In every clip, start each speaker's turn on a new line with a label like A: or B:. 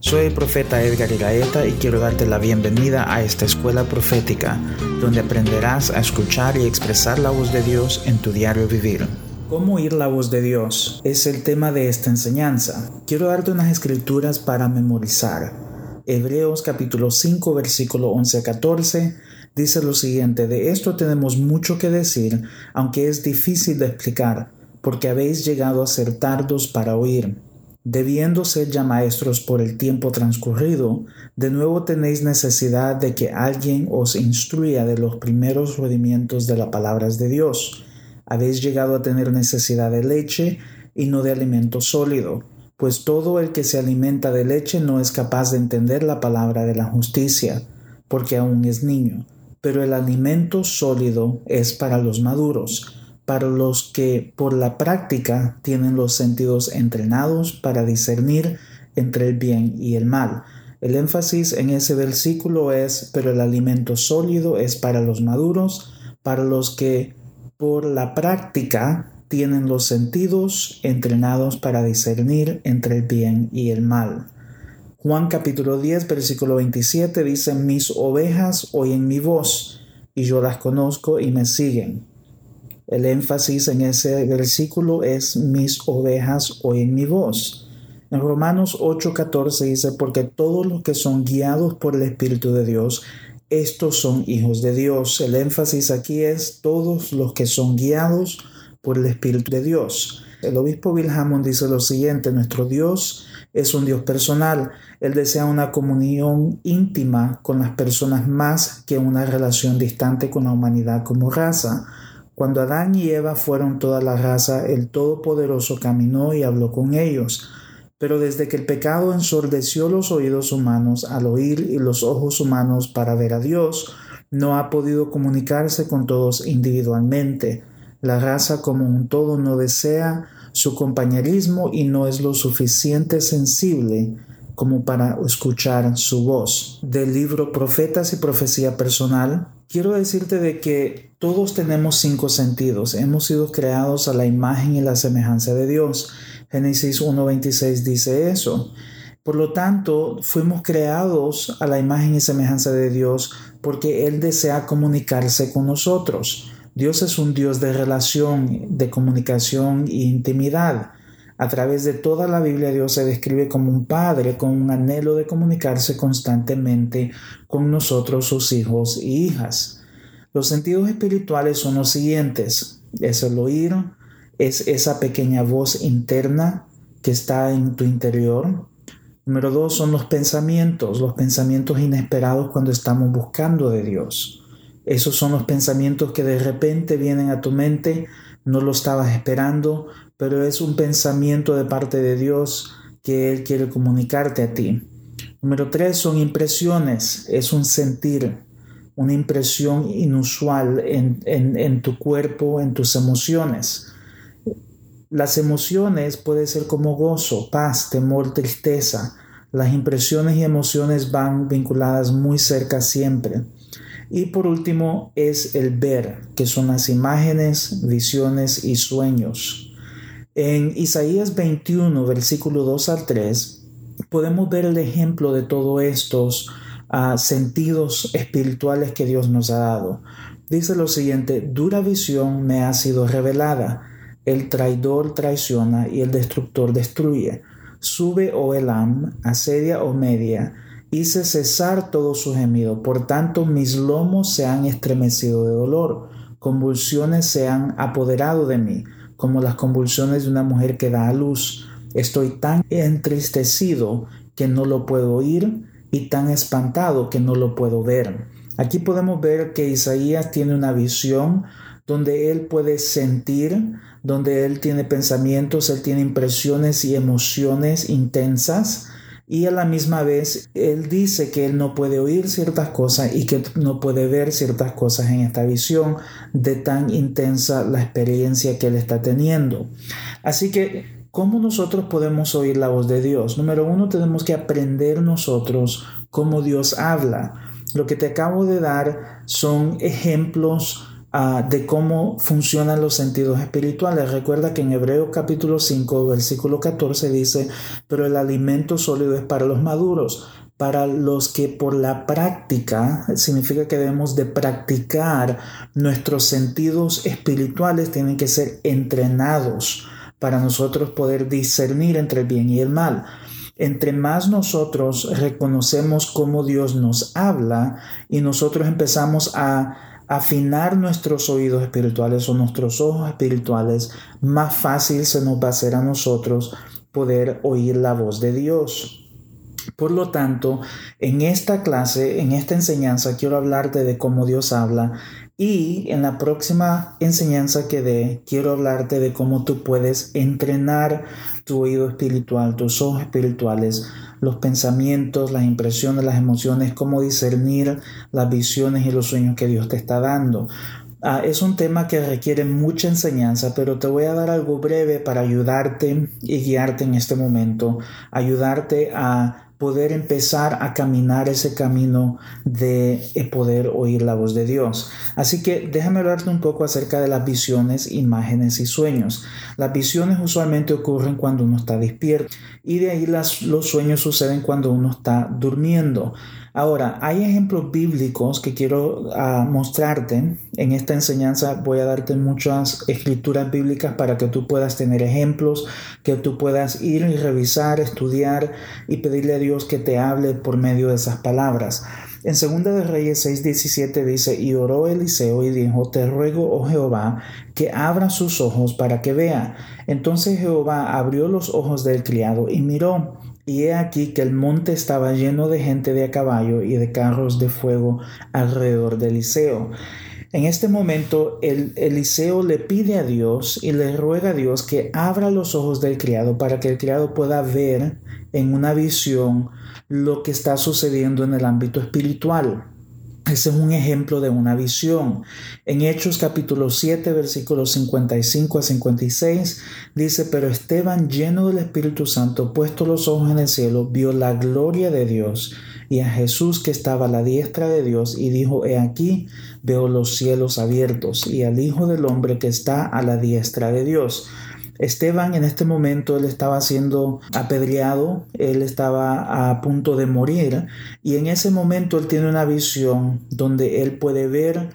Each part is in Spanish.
A: Soy el profeta Edgar Iraeta y quiero darte la bienvenida a esta escuela profética, donde aprenderás a escuchar y expresar la voz de Dios en tu diario vivir. ¿Cómo oír la voz de Dios? Es el tema de esta enseñanza. Quiero darte unas escrituras para memorizar. Hebreos capítulo 5 versículo 11 a 14 dice lo siguiente, de esto tenemos mucho que decir, aunque es difícil de explicar, porque habéis llegado a ser tardos para oír. Debiendo ser ya maestros por el tiempo transcurrido, de nuevo tenéis necesidad de que alguien os instruya de los primeros rudimientos de las palabras de Dios. Habéis llegado a tener necesidad de leche y no de alimento sólido, pues todo el que se alimenta de leche no es capaz de entender la palabra de la justicia, porque aún es niño pero el alimento sólido es para los maduros, para los que por la práctica tienen los sentidos entrenados para discernir entre el bien y el mal. El énfasis en ese versículo es, pero el alimento sólido es para los maduros, para los que por la práctica tienen los sentidos entrenados para discernir entre el bien y el mal. Juan capítulo 10, versículo 27 dice, mis ovejas oyen mi voz y yo las conozco y me siguen. El énfasis en ese versículo es mis ovejas oyen mi voz. En Romanos 8:14 dice, porque todos los que son guiados por el Espíritu de Dios, estos son hijos de Dios. El énfasis aquí es todos los que son guiados por el Espíritu de Dios. El obispo Bill Hammond dice lo siguiente, nuestro Dios es un Dios personal. Él desea una comunión íntima con las personas más que una relación distante con la humanidad como raza. Cuando Adán y Eva fueron toda la raza, el Todopoderoso caminó y habló con ellos. Pero desde que el pecado ensordeció los oídos humanos al oír y los ojos humanos para ver a Dios, no ha podido comunicarse con todos individualmente. La raza como un todo no desea su compañerismo y no es lo suficiente sensible como para escuchar su voz. Del libro Profetas y Profecía Personal, quiero decirte de que todos tenemos cinco sentidos. Hemos sido creados a la imagen y la semejanza de Dios. Génesis 1.26 dice eso. Por lo tanto, fuimos creados a la imagen y semejanza de Dios porque Él desea comunicarse con nosotros. Dios es un Dios de relación, de comunicación e intimidad. A través de toda la Biblia Dios se describe como un padre con un anhelo de comunicarse constantemente con nosotros, sus hijos y hijas. Los sentidos espirituales son los siguientes. Es el oír, es esa pequeña voz interna que está en tu interior. Número dos son los pensamientos, los pensamientos inesperados cuando estamos buscando de Dios. Esos son los pensamientos que de repente vienen a tu mente, no lo estabas esperando, pero es un pensamiento de parte de Dios que Él quiere comunicarte a ti. Número tres son impresiones, es un sentir, una impresión inusual en, en tu cuerpo, en tus emociones. Las emociones pueden ser como gozo, paz, temor, tristeza. Las impresiones y emociones van vinculadas muy cerca siempre. Y por último es el ver, que son las imágenes, visiones y sueños. En Isaías 21, versículo 2 al 3, podemos ver el ejemplo de todos estos ah, sentidos espirituales que Dios nos ha dado. Dice lo siguiente, dura visión me ha sido revelada, el traidor traiciona y el destructor destruye. Sube, oh Elam, asedia, oh Media, hice cesar todo su gemido. Por tanto, mis lomos se han estremecido de dolor, convulsiones se han apoderado de mí, como las convulsiones de una mujer que da a luz. Estoy tan entristecido que no lo puedo oír y tan espantado que no lo puedo ver. Aquí podemos ver que Isaías tiene una visión donde él puede sentir, donde él tiene pensamientos, él tiene impresiones y emociones intensas y a la misma vez él dice que él no puede oír ciertas cosas y que no puede ver ciertas cosas en esta visión de tan intensa la experiencia que él está teniendo. Así que, ¿cómo nosotros podemos oír la voz de Dios? Número uno, tenemos que aprender nosotros cómo Dios habla. Lo que te acabo de dar son ejemplos de cómo funcionan los sentidos espirituales. Recuerda que en Hebreos capítulo 5, versículo 14 dice, pero el alimento sólido es para los maduros, para los que por la práctica, significa que debemos de practicar nuestros sentidos espirituales, tienen que ser entrenados para nosotros poder discernir entre el bien y el mal. Entre más nosotros reconocemos cómo Dios nos habla y nosotros empezamos a afinar nuestros oídos espirituales o nuestros ojos espirituales, más fácil se nos va a hacer a nosotros poder oír la voz de Dios. Por lo tanto, en esta clase, en esta enseñanza, quiero hablarte de cómo Dios habla y en la próxima enseñanza que dé, quiero hablarte de cómo tú puedes entrenar tu oído espiritual, tus ojos espirituales, los pensamientos, las impresiones, las emociones, cómo discernir las visiones y los sueños que Dios te está dando. Ah, es un tema que requiere mucha enseñanza, pero te voy a dar algo breve para ayudarte y guiarte en este momento, ayudarte a poder empezar a caminar ese camino de eh, poder oír la voz de Dios. Así que déjame hablarte un poco acerca de las visiones, imágenes y sueños. Las visiones usualmente ocurren cuando uno está despierto y de ahí las, los sueños suceden cuando uno está durmiendo. Ahora, hay ejemplos bíblicos que quiero ah, mostrarte. En esta enseñanza voy a darte muchas escrituras bíblicas para que tú puedas tener ejemplos, que tú puedas ir y revisar, estudiar y pedirle a Dios que te hable por medio de esas palabras. En 2 de Reyes 6:17 dice, y oró Eliseo y dijo, te ruego, oh Jehová, que abra sus ojos para que vea. Entonces Jehová abrió los ojos del criado y miró, y he aquí que el monte estaba lleno de gente de a caballo y de carros de fuego alrededor de Eliseo. En este momento, el Eliseo le pide a Dios y le ruega a Dios que abra los ojos del criado para que el criado pueda ver en una visión lo que está sucediendo en el ámbito espiritual. Ese es un ejemplo de una visión. En Hechos capítulo 7, versículos 55 a 56, dice, pero Esteban, lleno del Espíritu Santo, puesto los ojos en el cielo, vio la gloria de Dios y a Jesús que estaba a la diestra de Dios y dijo, he aquí, veo los cielos abiertos y al Hijo del Hombre que está a la diestra de Dios. Esteban en este momento él estaba siendo apedreado, él estaba a punto de morir y en ese momento él tiene una visión donde él puede ver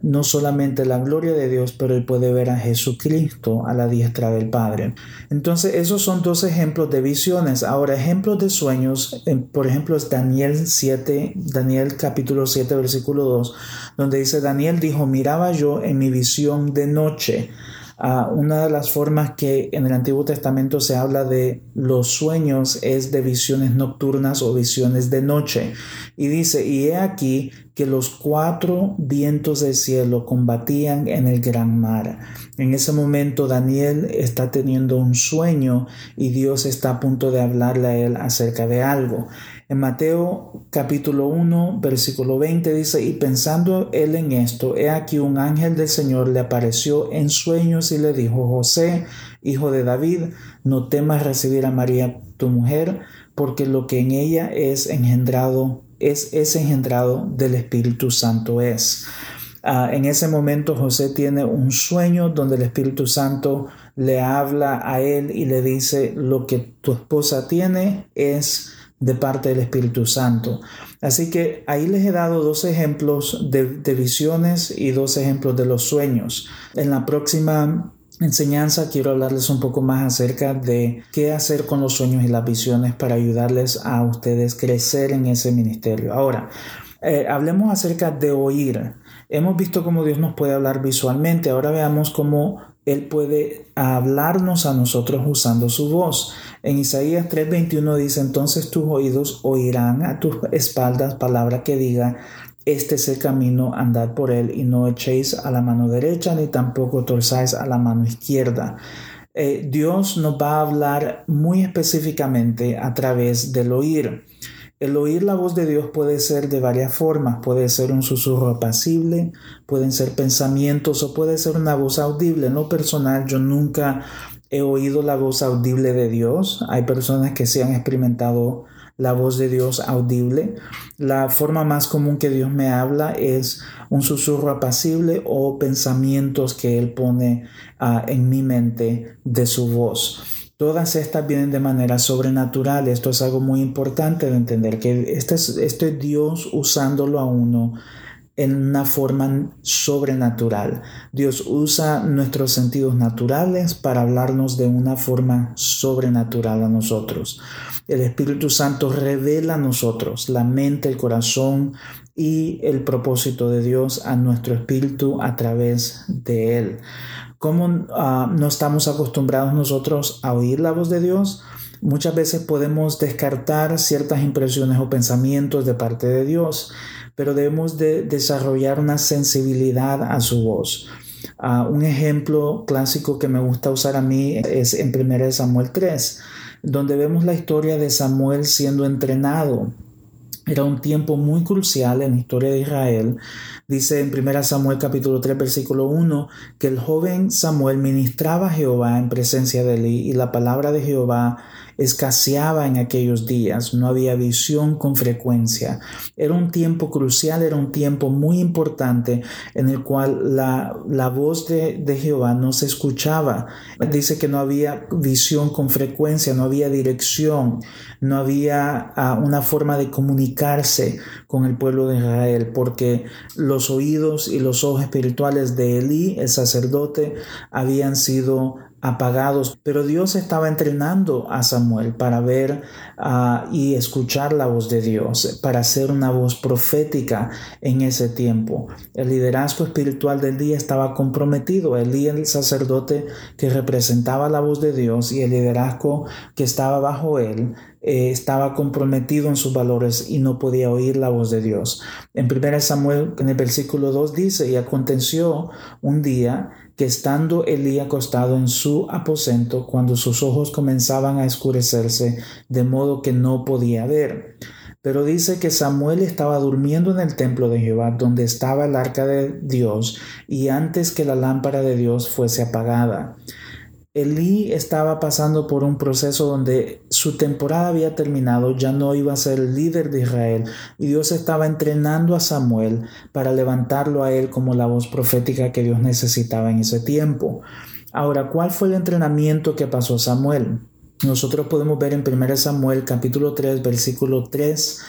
A: no solamente la gloria de Dios, pero él puede ver a Jesucristo a la diestra del Padre. Entonces, esos son dos ejemplos de visiones. Ahora, ejemplos de sueños, por ejemplo, es Daniel 7, Daniel capítulo 7, versículo 2, donde dice, Daniel dijo, miraba yo en mi visión de noche una de las formas que en el Antiguo Testamento se habla de los sueños es de visiones nocturnas o visiones de noche. Y dice, y he aquí que los cuatro vientos del cielo combatían en el gran mar. En ese momento Daniel está teniendo un sueño y Dios está a punto de hablarle a él acerca de algo. En Mateo capítulo 1, versículo 20 dice, y pensando él en esto, he aquí un ángel del Señor le apareció en sueños y le dijo, José, hijo de David, no temas recibir a María tu mujer, porque lo que en ella es engendrado, es, es engendrado del Espíritu Santo es. Ah, en ese momento José tiene un sueño donde el Espíritu Santo le habla a él y le dice, lo que tu esposa tiene es de parte del Espíritu Santo. Así que ahí les he dado dos ejemplos de, visiones y dos ejemplos de los sueños. En la próxima enseñanza quiero hablarles un poco más acerca de qué hacer con los sueños y las visiones para ayudarles a ustedes crecer en ese ministerio. Ahora, eh, hablemos acerca de oír. Hemos visto cómo Dios nos puede hablar visualmente. Ahora veamos cómo Él puede hablarnos a nosotros usando su voz. En Isaías 3:21 dice, entonces tus oídos oirán a tus espaldas palabra que diga, este es el camino, andad por él y no echéis a la mano derecha ni tampoco torzáis a la mano izquierda. Eh, Dios nos va a hablar muy específicamente a través del oír. El oír la voz de Dios puede ser de varias formas, puede ser un susurro apacible, pueden ser pensamientos o puede ser una voz audible. En lo personal yo nunca he oído la voz audible de Dios. Hay personas que se han experimentado la voz de Dios audible. La forma más común que Dios me habla es un susurro apacible o pensamientos que Él pone ah, en mi mente de su voz. Todas estas vienen de manera sobrenatural. Esto es algo muy importante de entender, que este es, este es Dios usándolo a uno en una forma sobrenatural. Dios usa nuestros sentidos naturales para hablarnos de una forma sobrenatural a nosotros. El Espíritu Santo revela a nosotros la mente, el corazón y el propósito de Dios a nuestro espíritu a través de Él. ¿Cómo ah, no estamos acostumbrados nosotros a oír la voz de Dios? Muchas veces podemos descartar ciertas impresiones o pensamientos de parte de Dios pero debemos de desarrollar una sensibilidad a su voz. Ah, un ejemplo clásico que me gusta usar a mí es en 1 Samuel 3, donde vemos la historia de Samuel siendo entrenado. Era un tiempo muy crucial en la historia de Israel. Dice en 1 Samuel capítulo 3 versículo 1 que el joven Samuel ministraba a Jehová en presencia de él y la palabra de Jehová escaseaba en aquellos días, no había visión con frecuencia. Era un tiempo crucial, era un tiempo muy importante en el cual la, la voz de, de Jehová no se escuchaba. Dice que no había visión con frecuencia, no había dirección, no había uh, una forma de comunicarse con el pueblo de Israel, porque los oídos y los ojos espirituales de Elí, el sacerdote, habían sido apagados, pero Dios estaba entrenando a Samuel para ver ah, y escuchar la voz de Dios, para ser una voz profética en ese tiempo. El liderazgo espiritual del día estaba comprometido. Elí, el sacerdote que representaba la voz de Dios y el liderazgo que estaba bajo él, eh, estaba comprometido en sus valores y no podía oír la voz de Dios. En 1 Samuel, en el versículo 2 dice, y aconteció un día que estando Elí acostado en su aposento, cuando sus ojos comenzaban a escurecerse, de modo que no podía ver. Pero dice que Samuel estaba durmiendo en el templo de Jehová, donde estaba el arca de Dios, y antes que la lámpara de Dios fuese apagada. Elí estaba pasando por un proceso donde su temporada había terminado, ya no iba a ser el líder de Israel y Dios estaba entrenando a Samuel para levantarlo a él como la voz profética que Dios necesitaba en ese tiempo. Ahora, ¿cuál fue el entrenamiento que pasó Samuel? Nosotros podemos ver en 1 Samuel capítulo 3 versículo 3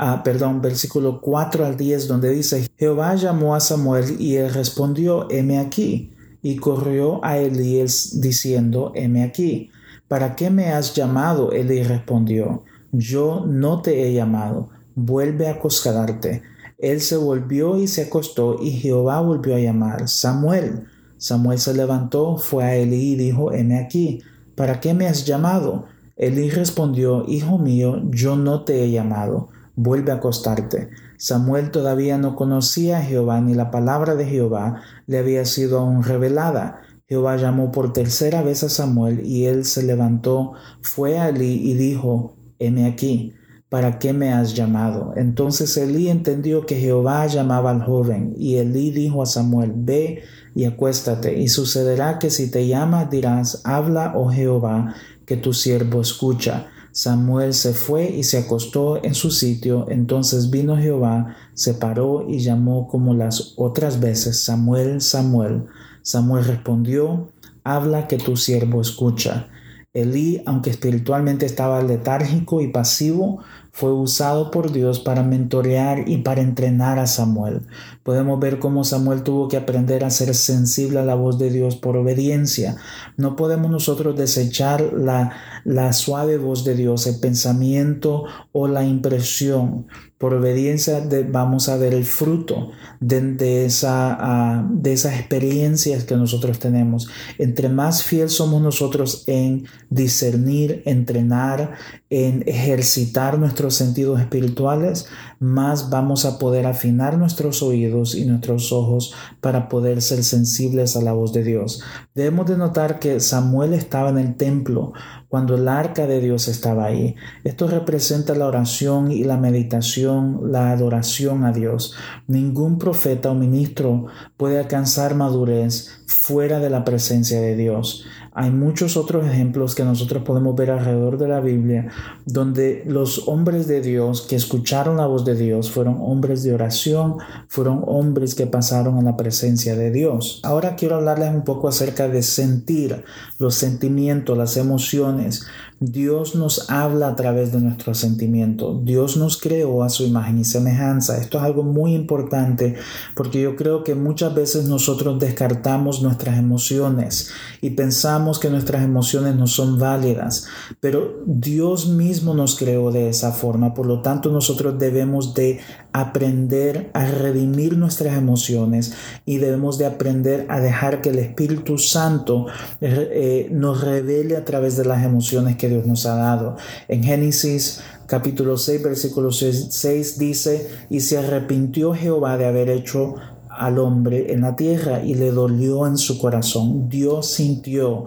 A: Ah, perdón, versículo 4 al 10, donde dice, Jehová llamó a Samuel y él respondió, heme aquí. Y corrió a Elías diciendo, heme aquí. ¿Para qué me has llamado? Elí respondió, yo no te he llamado, vuelve a acostarte. Él se volvió y se acostó, y Jehová volvió a llamar, Samuel. Samuel se levantó, fue a Elí y dijo, heme aquí, ¿para qué me has llamado? Elí respondió, Hijo mío, yo no te he llamado, vuelve a acostarte. Samuel todavía no conocía a Jehová, ni la palabra de Jehová le había sido aún revelada. Jehová llamó por tercera vez a Samuel y él se levantó, fue a Elí y dijo, heme aquí, ¿para qué me has llamado? Entonces Elí entendió que Jehová llamaba al joven y Elí dijo a Samuel, ve y acuéstate y sucederá que si te llamas dirás, habla, oh Jehová, que tu siervo escucha. Samuel se fue y se acostó en su sitio. Entonces vino Jehová, se paró y llamó como las otras veces, Samuel, Samuel. Samuel respondió, habla que tu siervo escucha. Elí, aunque espiritualmente estaba letárgico y pasivo, fue usado por Dios para mentorear y para entrenar a Samuel. Podemos ver cómo Samuel tuvo que aprender a ser sensible a la voz de Dios por obediencia. No podemos nosotros desechar la, la suave voz de Dios, el pensamiento o la impresión. Por obediencia vamos a ver el fruto de, esa, ah, de esas experiencias que nosotros tenemos. Entre más fiel somos nosotros en discernir, entrenar, en ejercitar nuestros sentidos espirituales, más vamos a poder afinar nuestros oídos y nuestros ojos para poder ser sensibles a la voz de Dios. Debemos de notar que Samuel estaba en el templo cuando el arca de Dios estaba ahí. Esto representa la oración y la meditación, la adoración a Dios. Ningún profeta o ministro puede alcanzar madurez fuera de la presencia de Dios. Hay muchos otros ejemplos que nosotros podemos ver alrededor de la Biblia donde los hombres de Dios que escucharon la voz de Dios fueron hombres de oración, fueron hombres que pasaron a la presencia de Dios. Ahora quiero hablarles un poco acerca de sentir, los sentimientos, las emociones. Dios nos habla a través de nuestros sentimientos. Dios nos creó a su imagen y semejanza. Esto es algo muy importante porque yo creo que muchas veces nosotros descartamos nuestras emociones y pensamos que nuestras emociones no son válidas, pero Dios mismo nos creó de esa forma. Por lo tanto, nosotros debemos de aprender a redimir nuestras emociones y debemos de aprender a dejar que el Espíritu Santo eh, nos revele a través de las emociones que Dios nos ha dado. En Génesis capítulo 6, versículo 6, dice, y se arrepintió Jehová de haber hecho al hombre en la tierra y le dolió en su corazón. Dios sintió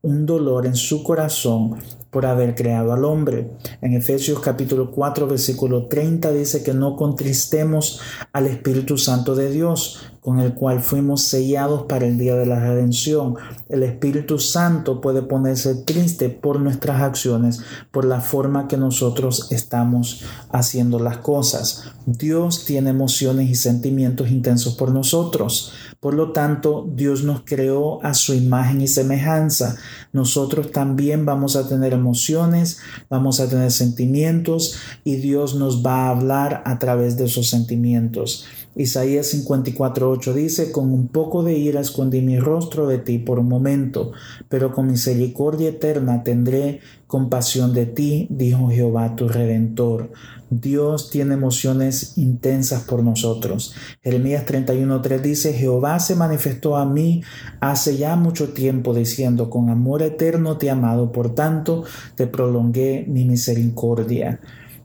A: un dolor en su corazón por haber creado al hombre. En Efesios capítulo 4 versículo 30 dice que no contristemos al Espíritu Santo de Dios, con el cual fuimos sellados para el día de la redención. El Espíritu Santo puede ponerse triste por nuestras acciones, por la forma que nosotros estamos haciendo las cosas. Dios tiene emociones y sentimientos intensos por nosotros. Por lo tanto, Dios nos creó a su imagen y semejanza. Nosotros también vamos a tener emociones, vamos a tener sentimientos y Dios nos va a hablar a través de esos sentimientos. Isaías 54:8 dice, con un poco de ira escondí mi rostro de ti por un momento, pero con misericordia eterna tendré compasión de ti, dijo Jehová tu redentor. Dios tiene emociones intensas por nosotros. Jeremías 31.3 dice, Jehová se manifestó a mí hace ya mucho tiempo diciendo, con amor eterno te he amado, por tanto te prolongué mi misericordia.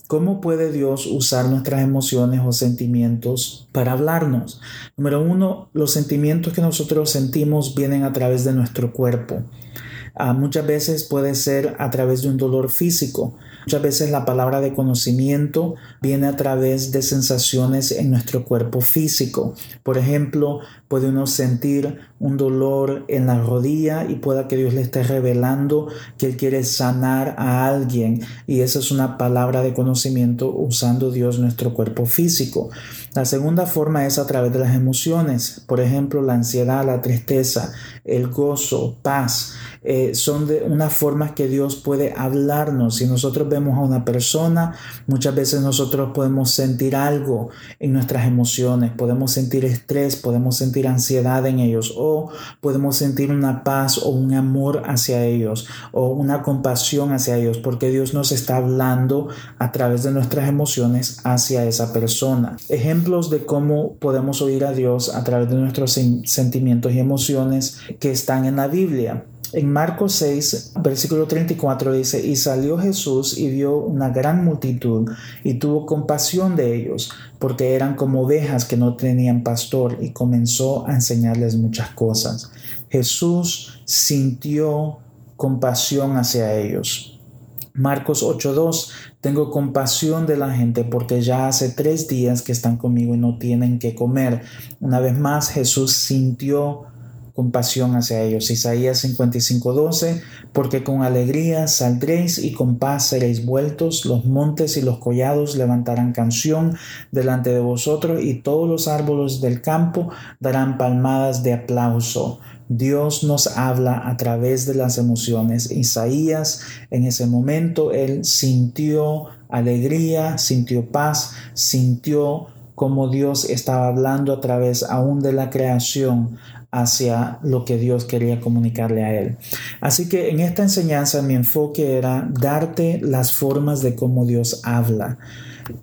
A: ¿Cómo puede Dios usar nuestras emociones o sentimientos para hablarnos? Número uno, los sentimientos que nosotros sentimos vienen a través de nuestro cuerpo. Ah, muchas veces puede ser a través de un dolor físico. Muchas veces la palabra de conocimiento viene a través de sensaciones en nuestro cuerpo físico. Por ejemplo, puede uno sentir un dolor en la rodilla y pueda que Dios le esté revelando que Él quiere sanar a alguien. Y esa es una palabra de conocimiento usando Dios nuestro cuerpo físico. La segunda forma es a través de las emociones. Por ejemplo, la ansiedad, la tristeza, el gozo, paz. Eh, son de una forma que Dios puede hablarnos. Si nosotros vemos a una persona, muchas veces nosotros podemos sentir algo en nuestras emociones, podemos sentir estrés, podemos sentir ansiedad en ellos o podemos sentir una paz o un amor hacia ellos o una compasión hacia ellos porque Dios nos está hablando a través de nuestras emociones hacia esa persona. Ejemplos de cómo podemos oír a Dios a través de nuestros sentimientos y emociones que están en la Biblia. En Marcos 6, versículo 34 dice, y salió Jesús y vio una gran multitud y tuvo compasión de ellos, porque eran como ovejas que no tenían pastor, y comenzó a enseñarles muchas cosas. Jesús sintió compasión hacia ellos. Marcos 8:2, tengo compasión de la gente porque ya hace tres días que están conmigo y no tienen que comer. Una vez más, Jesús sintió compasión hacia ellos. Isaías 55:12, porque con alegría saldréis y con paz seréis vueltos, los montes y los collados levantarán canción delante de vosotros y todos los árboles del campo darán palmadas de aplauso. Dios nos habla a través de las emociones. Isaías en ese momento, él sintió alegría, sintió paz, sintió como Dios estaba hablando a través aún de la creación hacia lo que Dios quería comunicarle a él. Así que en esta enseñanza mi enfoque era darte las formas de cómo Dios habla.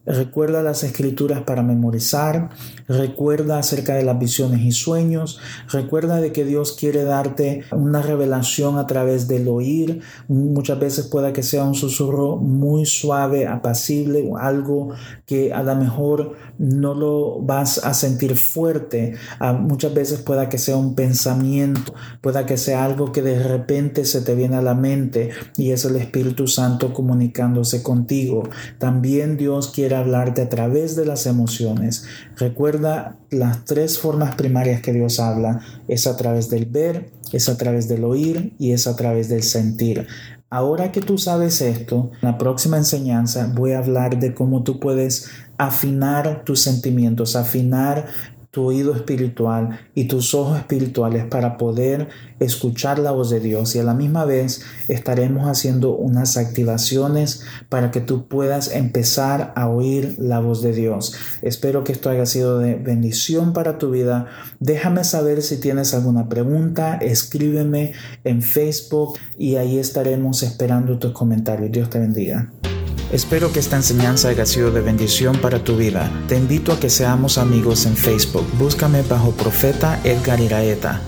A: Recuerda las escrituras para memorizar, recuerda acerca de las visiones y sueños, recuerda de que Dios quiere darte una revelación a través del oír, muchas veces pueda que sea un susurro muy suave, apacible, algo que a lo mejor no lo vas a sentir fuerte, ah, muchas veces pueda que sea un pensamiento, pueda que sea algo que de repente se te viene a la mente y es el Espíritu Santo comunicándose contigo. También Dios quiere hablarte a través de las emociones. Recuerda las tres formas primarias que Dios habla. Es a través del ver, es a través del oír y es a través del sentir. Ahora que tú sabes esto, en la próxima enseñanza voy a hablar de cómo tú puedes afinar tus sentimientos, afinar tu oído espiritual y tus ojos espirituales para poder escuchar la voz de Dios y a la misma vez estaremos haciendo unas activaciones para que tú puedas empezar a oír la voz de Dios. Espero que esto haya sido de bendición para tu vida. Déjame saber si tienes alguna pregunta, escríbeme en Facebook y ahí estaremos esperando tus comentarios. Dios te bendiga. Espero que esta enseñanza haya sido de bendición para tu vida. Te invito a que seamos amigos en Facebook. Búscame bajo Profeta Edgar Iraeta.